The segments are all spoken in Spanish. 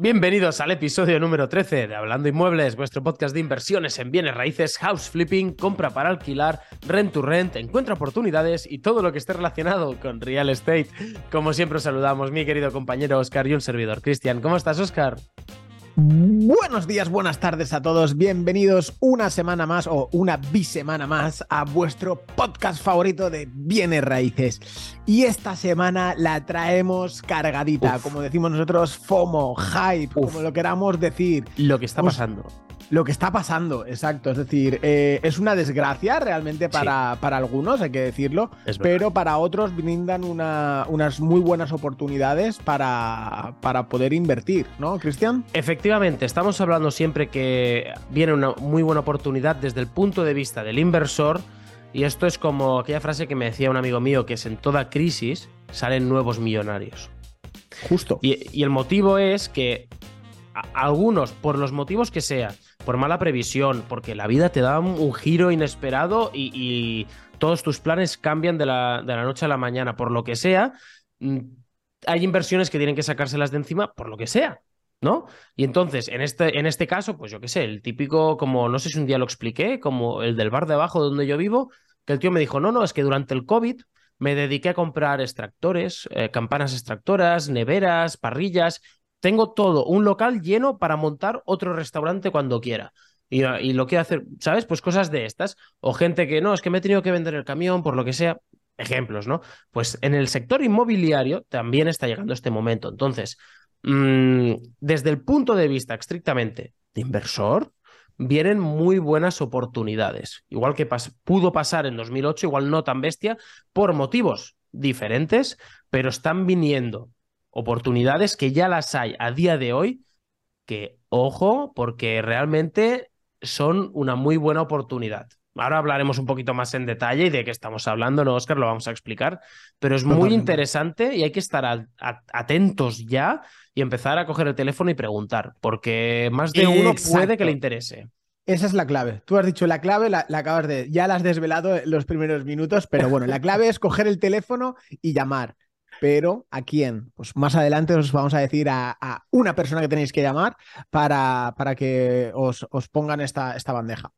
Bienvenidos al episodio número 13 de Hablando Inmuebles, vuestro podcast de inversiones en bienes raíces, house flipping, compra para alquilar, rent to rent, encuentra oportunidades y todo lo que esté relacionado con real estate. Como siempre os saludamos, mi querido compañero Oscar y un servidor Cristian. ¿Cómo estás, Oscar? Buenos días, buenas tardes a todos. Bienvenidos una semana más o una bisemana más a vuestro podcast favorito de bienes raíces. Y esta semana la traemos cargadita, como decimos nosotros, FOMO, hype, como lo queramos decir. Lo que está pasando lo que está pasando, exacto. Es decir, eh, es una desgracia realmente para, para algunos, hay que decirlo, pero para otros brindan unas muy buenas oportunidades para, para poder invertir, ¿no, Cristian? Efectivamente, estamos hablando siempre que viene una muy buena oportunidad desde el punto de vista del inversor. Y esto es como aquella frase que me decía un amigo mío, que es en toda crisis salen nuevos millonarios. Justo. Y, y el motivo es que algunos, por los motivos que sea, por mala previsión, porque la vida te da un, giro inesperado y, todos tus planes cambian de la, de la noche a la mañana, por lo que sea, mm, hay inversiones que tienen que sacárselas de encima por lo que sea. ¿no? Y entonces, en este, en este caso, pues yo qué sé, el típico, como no sé si un día lo expliqué, como el del bar de abajo donde yo vivo, que el tío me dijo, no, no, es que durante el COVID me dediqué a comprar extractores, eh, campanas extractoras, neveras, parrillas, tengo todo, un local lleno para montar otro restaurante cuando quiera. Y, lo que hacer, ¿sabes? Pues cosas de estas. O gente que no, es que me he tenido que vender el camión por lo que sea. Ejemplos, ¿no? Pues en el sector inmobiliario también está llegando este momento. Entonces, mm, desde el punto de vista estrictamente de inversor, vienen muy buenas oportunidades. Igual que pudo pasar en 2008, igual no tan bestia, por motivos diferentes, pero están viniendo oportunidades que ya las hay a día de hoy, que ojo, porque realmente son una muy buena oportunidad. Ahora hablaremos un poquito más en detalle y de qué estamos hablando, ¿no, Oscar? Lo vamos a explicar. Pero es muy interesante y hay que estar atentos ya y empezar a coger el teléfono y preguntar, porque más de uno puede que le interese. Esa es la clave. Tú has dicho la clave, la, la, acabas de. Ya la has desvelado en los primeros minutos, pero bueno, la clave es coger el teléfono y llamar. Pero ¿a quién? Pues más adelante os vamos a decir a, una persona que tenéis que llamar para, para que os, os, pongan esta, esta bandeja.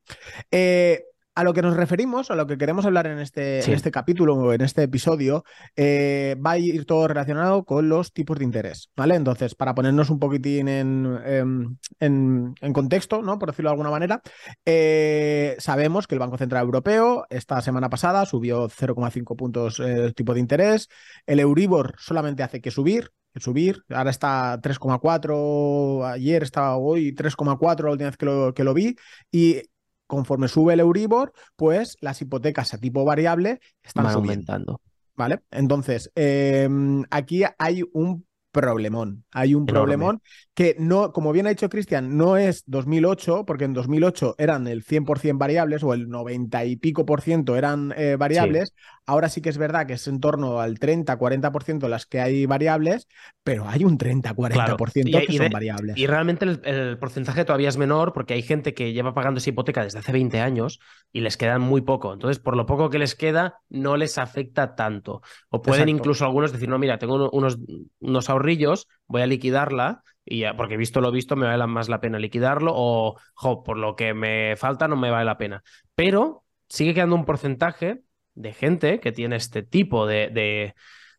Eh, a lo que nos referimos, a lo que queremos hablar en este, en este capítulo o en este episodio, eh, va a ir todo relacionado con los tipos de interés, ¿vale? Entonces, para ponernos un poquitín en, em, en, contexto, ¿no? Por decirlo de alguna manera, eh, sabemos que el Banco Central Europeo esta semana pasada subió 0,5 puntos eh, tipo de interés, el Euribor solamente hace que subir, subir. Ahora está 3,4, ayer estaba hoy 3,4 la última vez que lo, que lo vi. Y conforme sube el Euribor, pues las hipotecas a tipo variable están aumentando. ¿Vale? Entonces, em, aquí hay un problemón. Hay un problemón que no, como bien ha dicho Cristian, no es 2008, porque en 2008 eran el 100% variables o el 90 y pico por ciento eran eh, variables. Ahora sí que es verdad que es en torno al 30-40% las que hay variables, pero hay un 30-40% que son variables. Y realmente el, porcentaje todavía es menor porque hay gente que lleva pagando esa hipoteca desde hace 20 años y les quedan muy poco. Entonces, por lo poco que les queda, no les afecta tanto. O pueden incluso algunos decir, no, mira, tengo unos, unos ahorrillos, voy a liquidarla y ya, porque visto lo visto me vale más la pena liquidarlo o, jo, por lo que me falta no me vale la pena. Pero sigue quedando un porcentaje de gente que tiene este tipo de,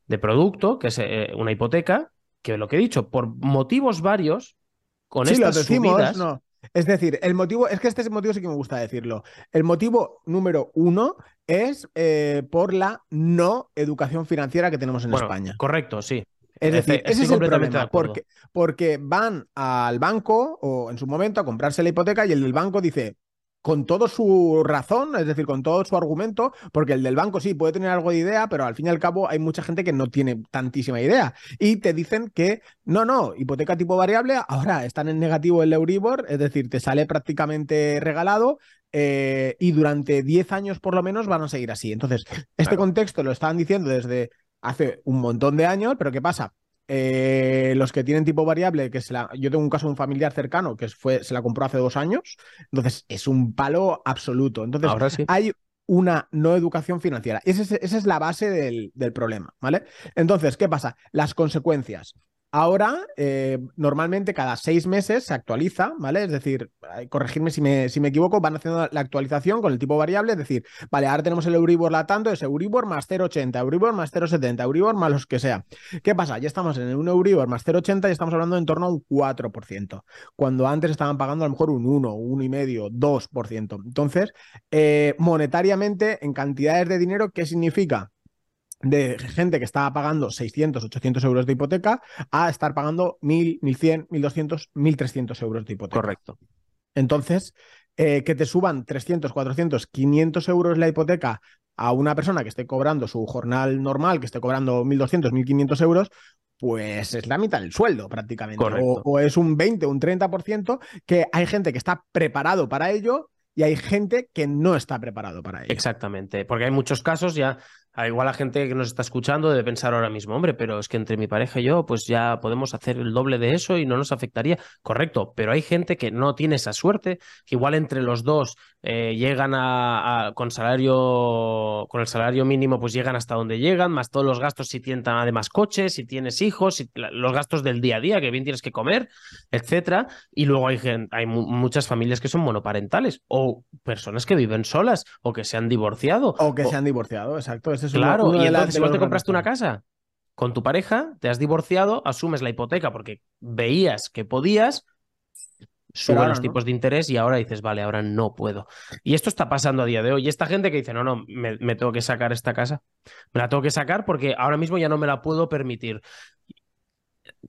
de, producto, que es eh, una hipoteca, que lo que he dicho, por motivos varios, con sí, estas subidas... No. Es decir, el motivo, es que este motivo sí que me gusta decirlo. El motivo número uno es eh, por la no educación financiera que tenemos en España. Correcto, sí. Es decir, ese es el problema, porque, porque van al banco o en su momento a comprarse la hipoteca y el del banco dice, con todo su razón, es decir, con todo su argumento, porque el del banco sí puede tener algo de idea, pero al fin y al cabo hay mucha gente que no tiene tantísima idea. Y te dicen que no, no, hipoteca tipo variable, ahora están en negativo el Euribor, es decir, te sale prácticamente regalado. Eh, y durante 10 años por lo menos van a seguir así. Entonces, este contexto lo estaban diciendo desde hace un montón de años, pero ¿qué pasa? Eh, los que tienen tipo variable, que se la, yo tengo un caso de un familiar cercano que fue, se la compró hace dos años, entonces es un palo absoluto. Entonces Ahora sí. hay una no educación financiera. Esa es, esa es la base del, del, problema, ¿vale? Entonces, ¿qué pasa? Las consecuencias. Ahora, eh, normalmente cada seis meses se actualiza, ¿vale? Es decir, corregirme si me, si me equivoco, van haciendo la actualización con el tipo variable, es decir, vale, ahora tenemos el Euribor latando, es Euribor más 0,80, Euribor más 0,70, Euribor más los que sea. ¿Qué pasa? Ya estamos en un Euribor más 0,80 y estamos hablando en torno a un 4%, cuando antes estaban pagando a lo mejor un 1, 1,5, 2%. Entonces, eh, monetariamente, en cantidades de dinero, ¿qué significa? De gente que estaba pagando 600, 800 euros de hipoteca a estar pagando 1.000, 1.100, 1.200, 1.300 euros de hipoteca. Correcto. Entonces, eh, que te suban 300, 400, 500 euros la hipoteca a una persona que esté cobrando su jornal normal, que esté cobrando 1.200, 1.500 euros, pues es la mitad del sueldo prácticamente. O, o, es un 20, un 30%, que hay gente que está preparado para ello y hay gente que no está preparado para ello. Exactamente, porque hay muchos casos ya a igual la gente que nos está escuchando debe pensar ahora mismo, hombre, pero es que entre mi pareja y yo, pues ya podemos hacer el doble de eso y no nos afectaría. Correcto, pero hay gente que no tiene esa suerte, que igual entre los dos eh, llegan a, con salario, con el salario mínimo, pues llegan hasta donde llegan, más todos los gastos si tienen además coches, si tienes hijos, si, los gastos del día a día, que bien tienes que comer, etcétera. Y luego hay, hay muchas familias que son monoparentales o personas que viven solas o que se han divorciado. O que se han divorciado, exacto claro, y entonces, si vos te compraste una casa con tu pareja, te has divorciado, asumes la hipoteca porque veías que podías, suben los tipos de interés y ahora dices, vale, ahora no puedo. Y esto está pasando a día de hoy. Y esta gente que dice, no, no, me, tengo que sacar esta casa, me la tengo que sacar porque ahora mismo ya no me la puedo permitir.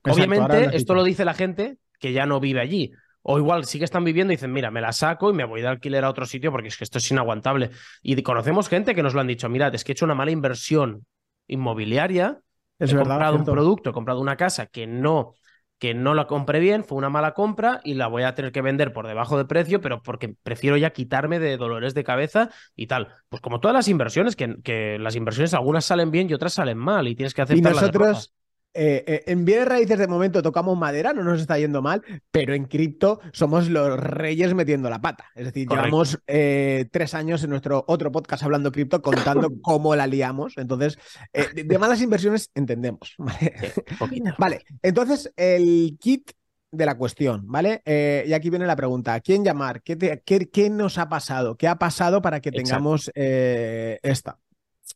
Obviamente, esto lo dice la gente que ya no vive allí. O igual sí que están viviendo y dicen, mira, me la saco y me voy de alquiler a otro sitio porque es que esto es inaguantable. Y conocemos gente que nos lo han dicho, mirad, es que he hecho una mala inversión inmobiliaria, he comprado un producto, he comprado una casa que no, que no la compré bien, fue una mala compra y la voy a tener que vender por debajo de precio, pero porque prefiero ya quitarme de dolores de cabeza y tal. Pues como todas las inversiones, que, que las inversiones algunas salen bien y otras salen mal y tienes que hacer Y nosotros, eh, eh, en bienes raíces de momento tocamos madera, no nos está yendo mal, pero en cripto somos los reyes metiendo la pata. Es decir, llevamos eh, tres años en nuestro otro podcast hablando cripto contando cómo la liamos. Entonces, de, malas inversiones entendemos. ¿vale? entonces el kit de la cuestión, ¿vale? y aquí viene la pregunta, quién llamar? ¿Qué, qué, nos ha pasado? ¿Qué ha pasado para que tengamos esta?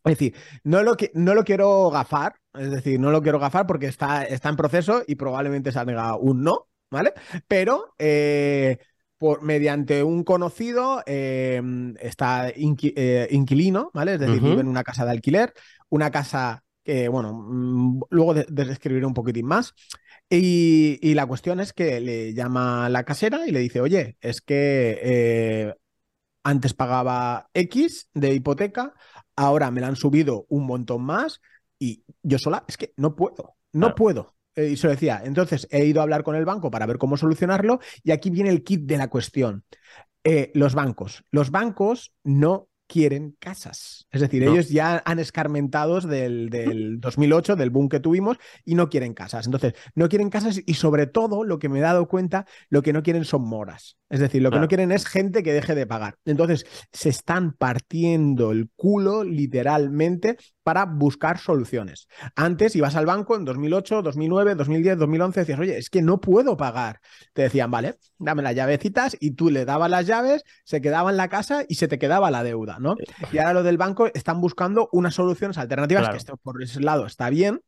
Es decir, no lo, no lo quiero gafar, es decir, no lo quiero gafar porque está, está en proceso y probablemente salga un no, ¿vale? Pero eh, por, mediante un conocido eh, está eh, inquilino, ¿vale? Es decir, vive en una casa de alquiler, una casa que, bueno, mm, luego describiré un poquitín más. Y, y, la cuestión es que le llama la casera y le dice, oye, es que antes pagaba X de hipoteca, ahora me la han subido un montón más y yo sola es que no puedo, no puedo. Eh, y se lo decía, entonces he ido a hablar con el banco para ver cómo solucionarlo y aquí viene el kit de la cuestión. Eh, los bancos. Los bancos no quieren casas. Es decir, ellos ya han escarmentados del, del, 2008, del boom que tuvimos, y no quieren casas. Entonces, no quieren casas y sobre todo, lo que me he dado cuenta, lo que no quieren son moras. Es decir, lo que no quieren es gente que deje de pagar. Entonces, se están partiendo el culo literalmente para buscar soluciones. Antes ibas al banco en 2008, 2009, 2010, 2011, decías, oye, es que no puedo pagar. Te decían, vale, dame las llavecitas y tú le dabas las llaves, se quedaba en la casa y se te quedaba la deuda, ¿no? Y ahora lo del banco están buscando unas soluciones alternativas, que esto por ese lado está bien,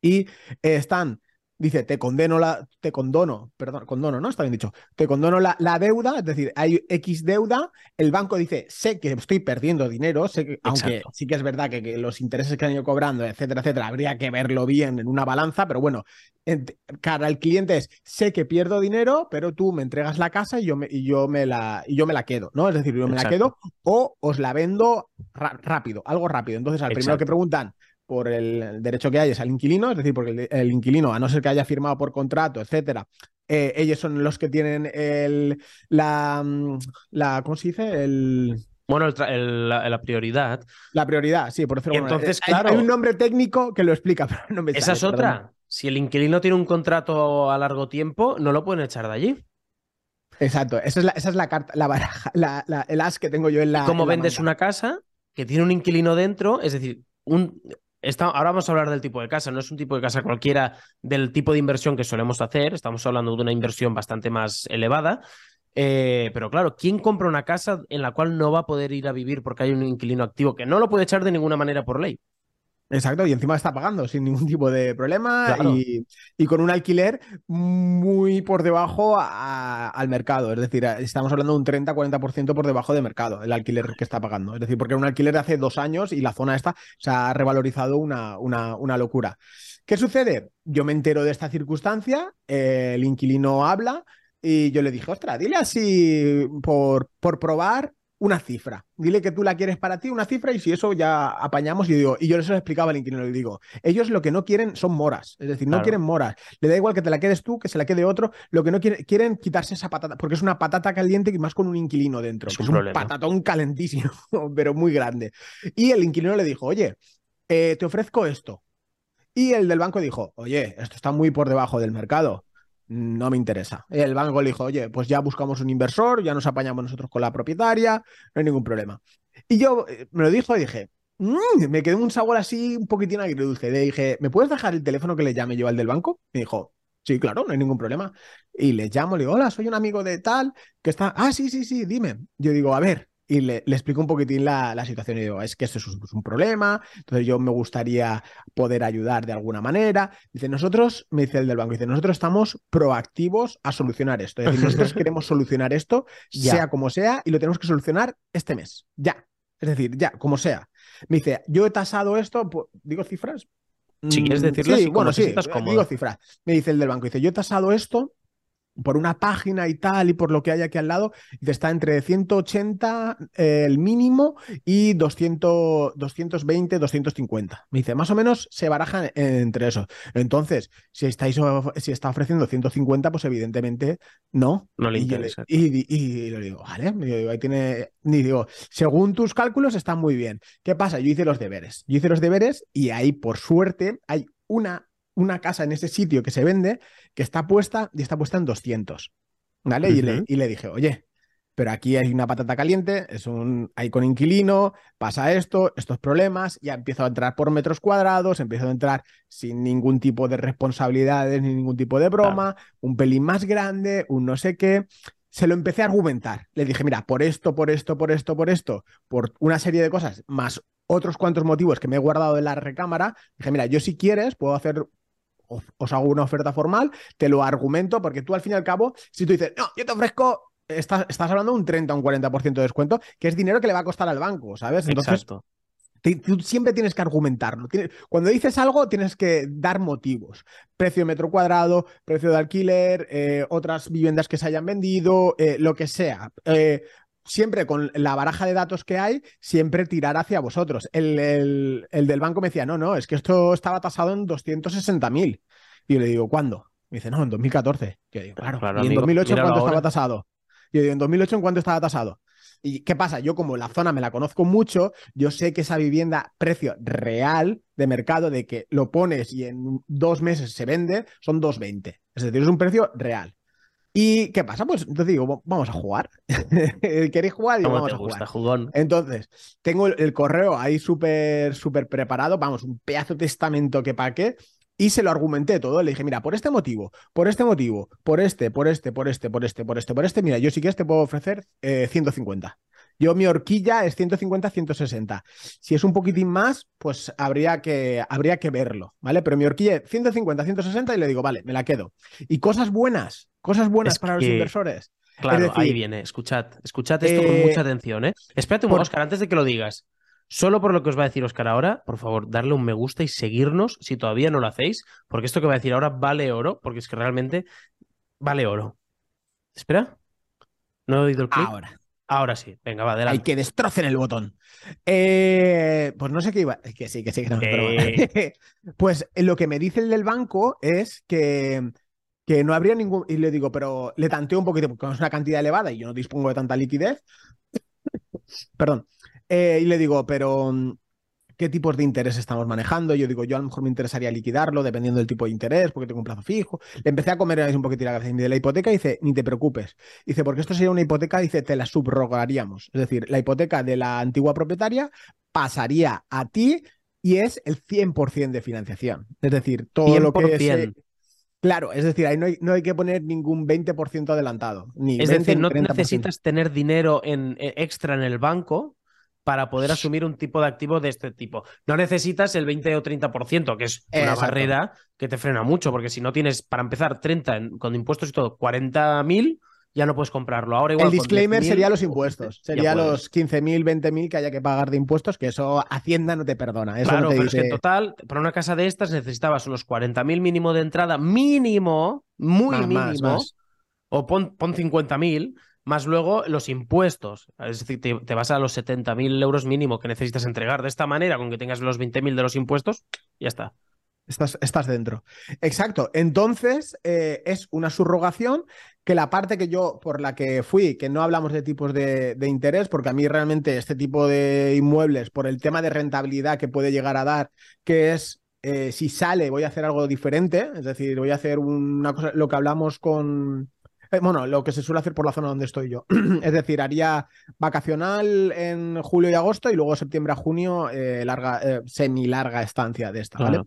y están dice, te condeno la, te condono, perdón, condono, ¿no? Está bien dicho, te condono la, la, deuda, es decir, hay X deuda, el banco dice, sé que estoy perdiendo dinero, sé que, aunque sí que es verdad que, los intereses que han ido cobrando, etcétera, etcétera, habría que verlo bien en una balanza, pero bueno, cara al cliente es, sé que pierdo dinero, pero tú me entregas la casa y yo me, y yo me, la, y yo me la quedo, ¿no? Es decir, yo me la quedo o os la vendo rápido, algo rápido. Entonces, al primero que preguntan, por el derecho que hay es al inquilino, es decir, porque el, inquilino, a no ser que haya firmado por contrato, etcétera, eh, ellos son los que tienen el, la, mm, la, ¿cómo se dice? El... Bueno, la, prioridad. La prioridad, sí, por decirlo Entonces, hay, claro. Hay un nombre técnico que lo explica, pero no me Esa es otra. Si el inquilino tiene un contrato a largo tiempo, no lo pueden echar de allí. Exacto, esa es la, esa es la carta, la baraja, el as que tengo yo en la. ¿Cómo vendes una casa que tiene un inquilino dentro? Es decir, un, ahora vamos a hablar del tipo de casa, no es un tipo de casa cualquiera del tipo de inversión que solemos hacer, estamos hablando de una inversión bastante más elevada. Eh, pero claro, ¿quién compra una casa en la cual no va a poder ir a vivir porque hay un inquilino activo que no lo puede echar de ninguna manera por ley? Exacto, y encima está pagando sin ningún tipo de problema y, con un alquiler muy por debajo al mercado. Es decir, estamos hablando de un 30-40% por debajo de mercado, el alquiler que está pagando. Es decir, porque era un alquiler de hace dos años y la zona esta se ha revalorizado una, una, una locura. ¿Qué sucede? Yo me entero de esta circunstancia, el inquilino habla y yo le dije, ostras, dile así por, por probar una cifra. Dile que tú la quieres para ti, una cifra, y si eso ya apañamos. Y, digo, y yo les explicaba al inquilino, le digo, ellos lo que no quieren son moras, es decir, no quieren moras. Le da igual que te la quedes tú, que se la quede otro. Lo que no quieren, quieren quitarse esa patata, porque es una patata caliente y más con un inquilino dentro. Es, un, patatón calentísimo, pero muy grande. Y el inquilino le dijo, oye, eh, te ofrezco esto. Y el del banco dijo, oye, esto está muy por debajo del mercado no me interesa. El banco le dijo, oye, pues ya buscamos un inversor, ya nos apañamos nosotros con la propietaria, no hay ningún problema. Y yo eh, me lo dijo y dije, mm", me quedé un sabor así un poquitín agridulce. Le dije, ¿me puedes dejar el teléfono que le llame yo al del banco? Me dijo, sí, claro, no hay ningún problema. Y le llamo, le digo, hola, soy un amigo de tal, que está, ah, sí, sí, sí, dime. Yo digo, a ver, y le, explico un poquitín la, situación y digo, es que esto es un, problema, entonces yo me gustaría poder ayudar de alguna manera. Dice, nosotros, me dice el del banco, dice, nosotros estamos proactivos a solucionar esto. Es decir, nosotros queremos solucionar esto, sea como sea, y lo tenemos que solucionar este mes, ya. Es decir, ya, como sea. Me dice, yo he tasado esto, digo cifras. Si quieres mm, decirlo, sí, bueno, sí, digo cifras. Me dice el del banco, dice, yo he tasado esto por una página y tal, y por lo que hay aquí al lado, está entre 180 eh, el mínimo y 200, 220, 250. Me dice, más o menos se barajan entre eso. Entonces, si estáis si está ofreciendo 150, pues evidentemente no. No le interesa. Y, y, le digo, vale, digo, ahí tiene. Y digo, según tus cálculos, está muy bien. ¿Qué pasa? Yo hice los deberes. Yo hice los deberes y ahí, por suerte, hay una una casa en ese sitio que se vende que está puesta y está puesta en 200. ¿Vale? y, le, y, le, dije, oye, pero aquí hay una patata caliente, es un, hay con inquilino, pasa esto, estos problemas, ya empiezo a entrar por metros cuadrados, empiezo a entrar sin ningún tipo de responsabilidades ni ningún tipo de broma, un pelín más grande, un no sé qué. Se lo empecé a argumentar. Le dije, mira, por esto, por esto, por esto, por esto, por una serie de cosas, más otros cuantos motivos que me he guardado en la recámara, dije, mira, yo si quieres puedo hacer os hago una oferta formal, te lo argumento, porque tú al fin y al cabo, si tú dices, no, yo te ofrezco, estás, estás hablando de un 30 o un 40% de descuento, que es dinero que le va a costar al banco, ¿sabes? Entonces, tú siempre tienes que argumentarlo. Cuando dices algo, tienes que dar motivos. Precio de metro cuadrado, precio de alquiler, eh, otras viviendas que se hayan vendido, eh, lo que sea. Eh, siempre con la baraja de datos que hay, siempre tirar hacia vosotros. El, el, del banco me decía, no, no, es que esto estaba tasado en 260.000. Y yo le digo, ¿cuándo? Me dice, no, en 2014. Yo digo, claro. ¿Y en 2008 en cuánto estaba tasado? Yo digo, ¿en 2008 en cuánto estaba tasado? ¿Y qué pasa? Yo como la zona me la conozco mucho, yo sé que esa vivienda, precio real de mercado, de que lo pones y en dos meses se vende, son 2,20. Es decir, es un precio real. ¿Y qué pasa? Pues entonces digo, vamos a jugar. ¿Queréis jugar? Digo, vamos a jugar. Jugón? Entonces, tengo el, correo ahí súper, súper preparado, vamos, un pedazo de testamento que paqué, y se lo argumenté todo. Le dije, mira, por este motivo, por este motivo, por este, por este, por este, por este, por este, por este, mira, yo sí que te puedo ofrecer 150. Eh, yo mi horquilla es 150-160. Si es un poquitín más, pues habría que, habría que verlo, ¿vale? Pero mi horquilla es 150-160 y le digo, vale, me la quedo. Y cosas buenas, cosas buenas para los inversores. Claro, ahí viene, escuchad, escuchad esto con mucha eh, atención, ¿eh? Espérate un Oscar, antes de que lo digas. Solo por lo que os va a decir Oscar ahora, por favor, darle un me gusta y seguirnos si todavía no lo hacéis, porque esto que va a decir ahora vale oro, porque es que realmente vale oro. Espera. No he oído el clic. Ahora. Ahora sí, venga, va, adelante. Hay que destrocen el botón. Eh, pues no sé qué iba. Que sí, que sí, que no. Eh. pues lo que me dice el del banco es que, que no habría ningún. Y le digo, pero le tanteo un poquito, porque es una cantidad elevada y yo no dispongo de tanta liquidez. Perdón. Eh, y le digo, pero qué tipos de interés estamos manejando. Yo digo, yo a lo mejor me interesaría liquidarlo dependiendo del tipo de interés, porque tengo un plazo fijo. Le empecé a comer un poquito la cabeza de la hipoteca y dice, ni te preocupes. Dice, porque esto sería una hipoteca, dice, te la subrogaríamos. Es decir, la hipoteca de la antigua propietaria pasaría a ti y es el 100% de financiación. Es decir, todo lo que es... Claro, es decir, ahí no hay, no hay que poner ningún 20% adelantado. Ni es 20, decir, no ni 30%. necesitas tener dinero en, eh, extra en el banco para poder asumir un tipo de activo de este tipo. No necesitas el 20 o 30%, que es una Exacto. barrera que te frena mucho, porque si no tienes, para empezar, 30 en- con impuestos y todo, 40.000, ya no puedes comprarlo. Ahora igual El disclaimer 10.000 sería los impuestos. 15, ya Sería los 15.000, 20.000 que haya que pagar de impuestos, que eso Hacienda no te perdona. Eso Claro, no te pero es que dice... en total, para una casa de estas necesitabas unos 40.000 mínimo de entrada, mínimo, muy Más, más, mínimo, más. o pon, pon 50.000, más luego los impuestos. Es decir, te, te vas a los 70.000 euros mínimo que necesitas entregar. De esta manera, con que tengas los 20.000 de los impuestos, ya está. Estás, estás dentro. Exacto. Entonces, eh, es una subrogación que la parte que yo, por la que fui, que no hablamos de tipos de, interés, porque a mí realmente este tipo de inmuebles, por el tema de rentabilidad que puede llegar a dar, que es eh, si sale, voy a hacer algo diferente, es decir, voy a hacer una cosa, lo que hablamos con. eh, Bueno, lo que se suele hacer por la zona donde estoy yo. es decir, haría vacacional en julio y agosto y luego septiembre a junio, larga, eh, semi larga estancia de esta, ¿vale?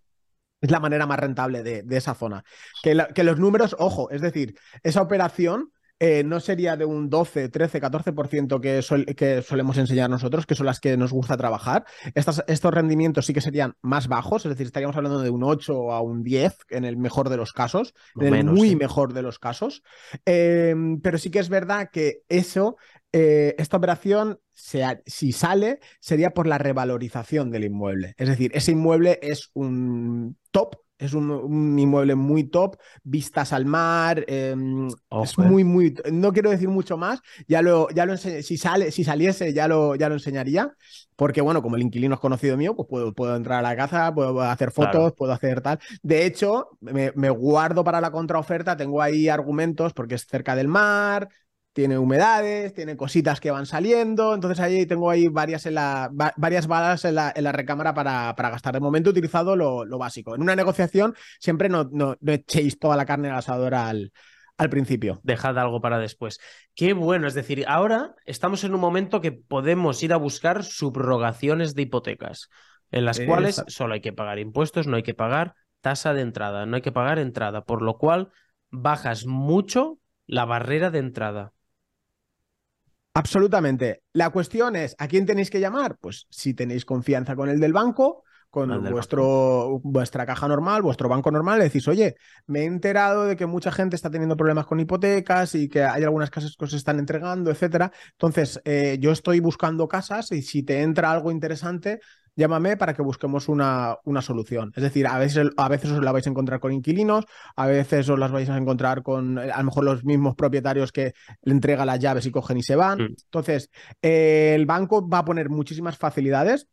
Es la manera más rentable de, de esa zona. Que, la- que los números, ojo, es decir, esa operación eh, no sería de un 12, 13, 14% que, sol- que solemos enseñar nosotros, que son las que nos gusta trabajar. Estas, estos rendimientos sí que serían más bajos, es decir, estaríamos hablando de un 8 a un 10 en el mejor de los casos, en el menos, muy sí. mejor de los casos. Eh, pero sí que es verdad que eso, eh, esta operación, se ha- si sale, sería por la revalorización del inmueble. Es decir, ese inmueble es un top, es un, un inmueble muy top, vistas al mar, eh, es eh. muy, muy, no quiero decir mucho más, ya lo, ya lo si sale, si saliese ya lo, ya lo enseñaría, porque bueno, como el inquilino es conocido mío, pues puedo, puedo entrar a la casa, puedo hacer fotos, Claro. puedo hacer tal. De hecho, me, me guardo para la contraoferta, tengo ahí argumentos porque es cerca del mar, tiene humedades, tiene cositas que van saliendo, entonces ahí tengo ahí varias, en la, va- varias balas en la, en la recámara para, para gastar. De momento he utilizado lo, lo básico. En una negociación siempre no, no, no echéis toda la carne al asador al, al principio. Dejad algo para después. Qué bueno, es decir, ahora estamos en un momento que podemos ir a buscar subrogaciones de hipotecas, en las cuales solo hay que pagar impuestos, no hay que pagar tasa de entrada, no hay que pagar entrada, por lo cual bajas mucho la barrera de entrada. Absolutamente. La cuestión es, ¿a quién tenéis que llamar? Pues si tenéis confianza con el del banco, con del vuestro, vuestra caja normal, vuestro banco normal, le decís, oye, me he enterado de que mucha gente está teniendo problemas con hipotecas y que hay algunas casas que os están entregando, etcétera. Entonces, eh, yo estoy buscando casas y si te entra algo interesante, llámame para que busquemos una, una solución. Es decir, a veces, a veces os la vais a encontrar con inquilinos, a veces os las vais a encontrar con eh, a lo mejor los mismos propietarios que le entregan las llaves y cogen y se van. Mm. Entonces, eh, el banco va a poner muchísimas facilidades.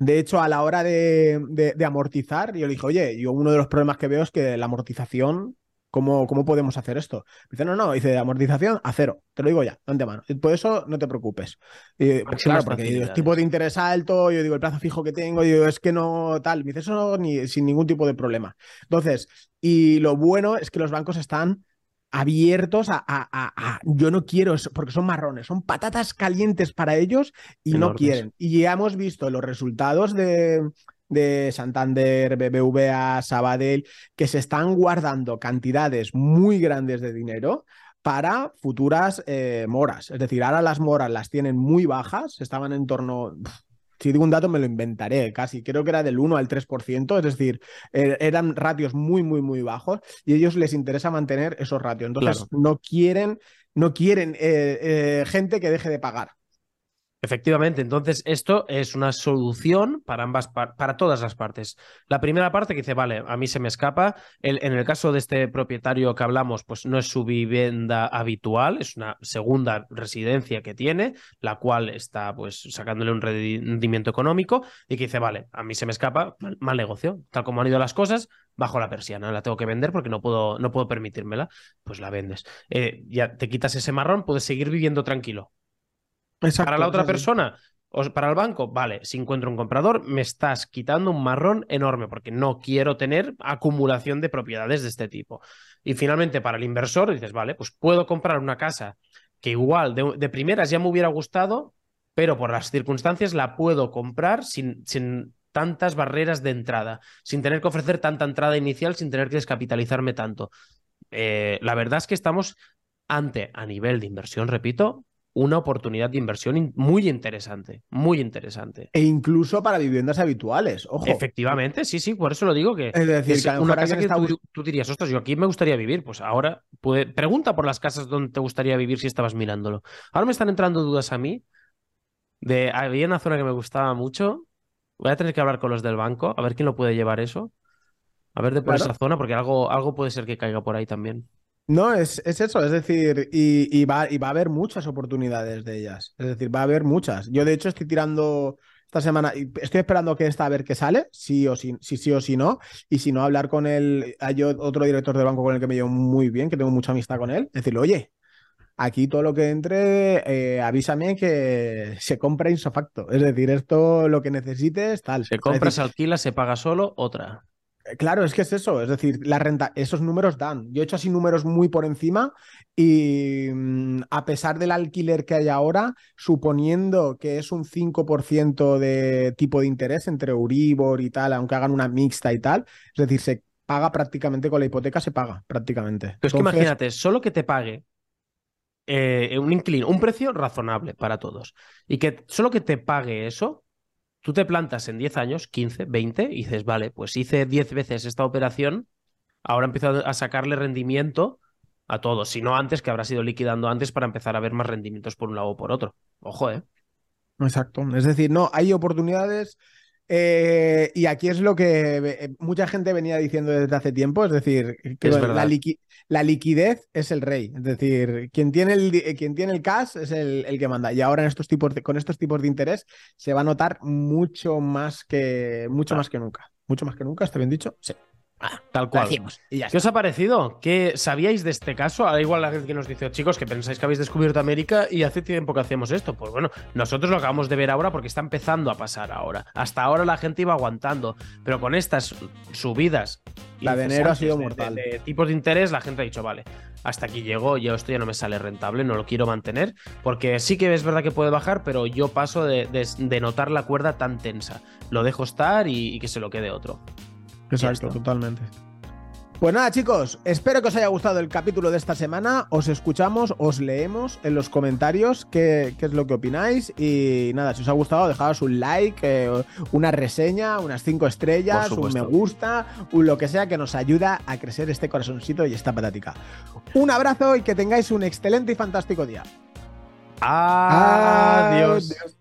De hecho, a la hora de, de- de amortizar, yo le dije, oye, yo uno de los problemas que veo es que la amortización, ¿cómo, cómo podemos hacer esto? Dice, no, no, dice, amortización a cero, te lo digo ya, de antemano. Por eso no te preocupes. Y, Máximas claro, porque digo, tipo de interés alto, yo digo, el plazo fijo que tengo, digo, es que no tal. Me dice, eso ni, sin ningún tipo de problema. Entonces, y lo bueno es que los bancos están abiertos a, a- a- a- yo no quiero eso, porque son marrones, son patatas calientes para ellos y no quieren. Y ya hemos visto los resultados de, de Santander, BBVA, Sabadell, que se están guardando cantidades muy grandes de dinero para futuras eh, moras. Es decir, ahora las moras las tienen muy bajas, estaban en torno... Si digo un dato me lo inventaré casi, creo que era del 1 al 3%, es decir, er- eran ratios muy, muy, muy bajos y a ellos les interesa mantener esos ratios. Entonces, Claro. no quieren, no quieren eh, eh, gente que deje de pagar. Efectivamente, entonces esto es una solución para ambas par- para todas las partes. La primera parte que dice, vale, a mí se me escapa. El- en el caso de este propietario que hablamos, pues no es su vivienda habitual, es una segunda residencia que tiene, la cual está pues sacándole un rendimiento económico y que dice, vale, a mí se me escapa, mal, mal negocio, tal como han ido las cosas, bajo la persiana, la tengo que vender porque no puedo, no puedo permitírmela, pues la vendes. Eh, ya te quitas ese marrón, puedes seguir viviendo tranquilo. Exacto, Para la otra persona, o para el banco, vale, si encuentro un comprador, me estás quitando un marrón enorme porque no quiero tener acumulación de propiedades de este tipo. Y finalmente, para el inversor, dices, vale, pues puedo comprar una casa que igual de, de primeras ya me hubiera gustado, pero por las circunstancias la puedo comprar sin, sin tantas barreras de entrada, sin tener que ofrecer tanta entrada inicial, sin tener que descapitalizarme tanto. Eh, la verdad es que estamos ante, a nivel de inversión, repito, una oportunidad de inversión muy interesante, muy interesante. E incluso para viviendas habituales, ojo. Efectivamente, sí, sí, por eso lo digo que es decir, que una casa que tú, dirías, ostras, yo aquí me gustaría vivir, pues ahora pregunta por las casas donde te gustaría vivir si estabas mirándolo. Ahora me están entrando dudas a mí de había una zona que me gustaba mucho. Voy a tener que hablar con los del banco, a ver quién lo puede llevar eso. A ver de por esa zona, porque algo, algo puede ser que caiga por ahí también. No, es, es, eso, es decir, y, va, y va a haber muchas oportunidades de ellas. Es decir, va a haber muchas. Yo, de hecho, estoy tirando esta semana, estoy esperando que esta a ver qué sale, sí o sí, sí, sí o sí no. Y si no, hablar con él. Hay otro director de banco con el que me llevo muy bien, que tengo mucha amistad con él. Decirle, oye, aquí todo lo que entre, eh, avísame que se compra insofacto. Es decir, esto lo que necesites, tal. Se compra, se alquila, se paga solo, otra. Claro, es que es eso, es decir, la renta, esos números dan. Yo he hecho así números muy por encima y mm, a pesar del alquiler que hay ahora, suponiendo que es un 5% de tipo de interés entre Euribor y tal, aunque hagan una mixta y tal, es decir, se paga prácticamente con la hipoteca, se paga prácticamente. Pero es que imagínate, solo que te pague eh, un inclino, un precio razonable para todos y que solo que te pague eso Tú te plantas en 10 años, 15, 20, y dices, vale, pues hice 10 veces esta operación, ahora empiezo a sacarle rendimiento a todos, si no antes, que habrá sido liquidando antes para empezar a ver más rendimientos por un lado o por otro. Ojo, ¿eh? Exacto. Es decir, no, hay oportunidades eh, y aquí es lo que eh, mucha gente venía diciendo desde hace tiempo, es decir, que la, liquidez es el rey, es decir, quien tiene el, quien tiene el cash es el, que manda. Y ahora en estos tipos con estos tipos de interés se va a notar mucho más que, mucho más que nunca. Mucho más que nunca, ¿está bien dicho? Sí. Ah, tal cual. ¿Qué os ha parecido? ¿Qué sabíais de este caso? Da igual la gente que nos dice, chicos, que pensáis que habéis descubierto América y hace tiempo que hacemos esto. Pues bueno, nosotros lo acabamos de ver ahora porque está empezando a pasar ahora. Hasta ahora la gente iba aguantando, pero con estas subidas. La de enero ha sido mortal. De, tipos de interés, la gente ha dicho, vale, hasta aquí llegó, yo esto ya no me sale rentable, no lo quiero mantener, porque sí que es verdad que puede bajar, pero yo paso de, notar la cuerda tan tensa. Lo dejo estar y que se lo quede otro. Exacto, totalmente. Pues nada, chicos, espero que os haya gustado el capítulo de esta semana. Os escuchamos, os leemos en los comentarios qué, es lo que opináis. Y nada, si os ha gustado, dejaos un like, eh, una reseña, unas cinco estrellas, un me gusta, un lo que sea que nos ayuda a crecer este corazoncito y esta patática. Un abrazo y que tengáis un excelente y fantástico día. Adiós. Adiós.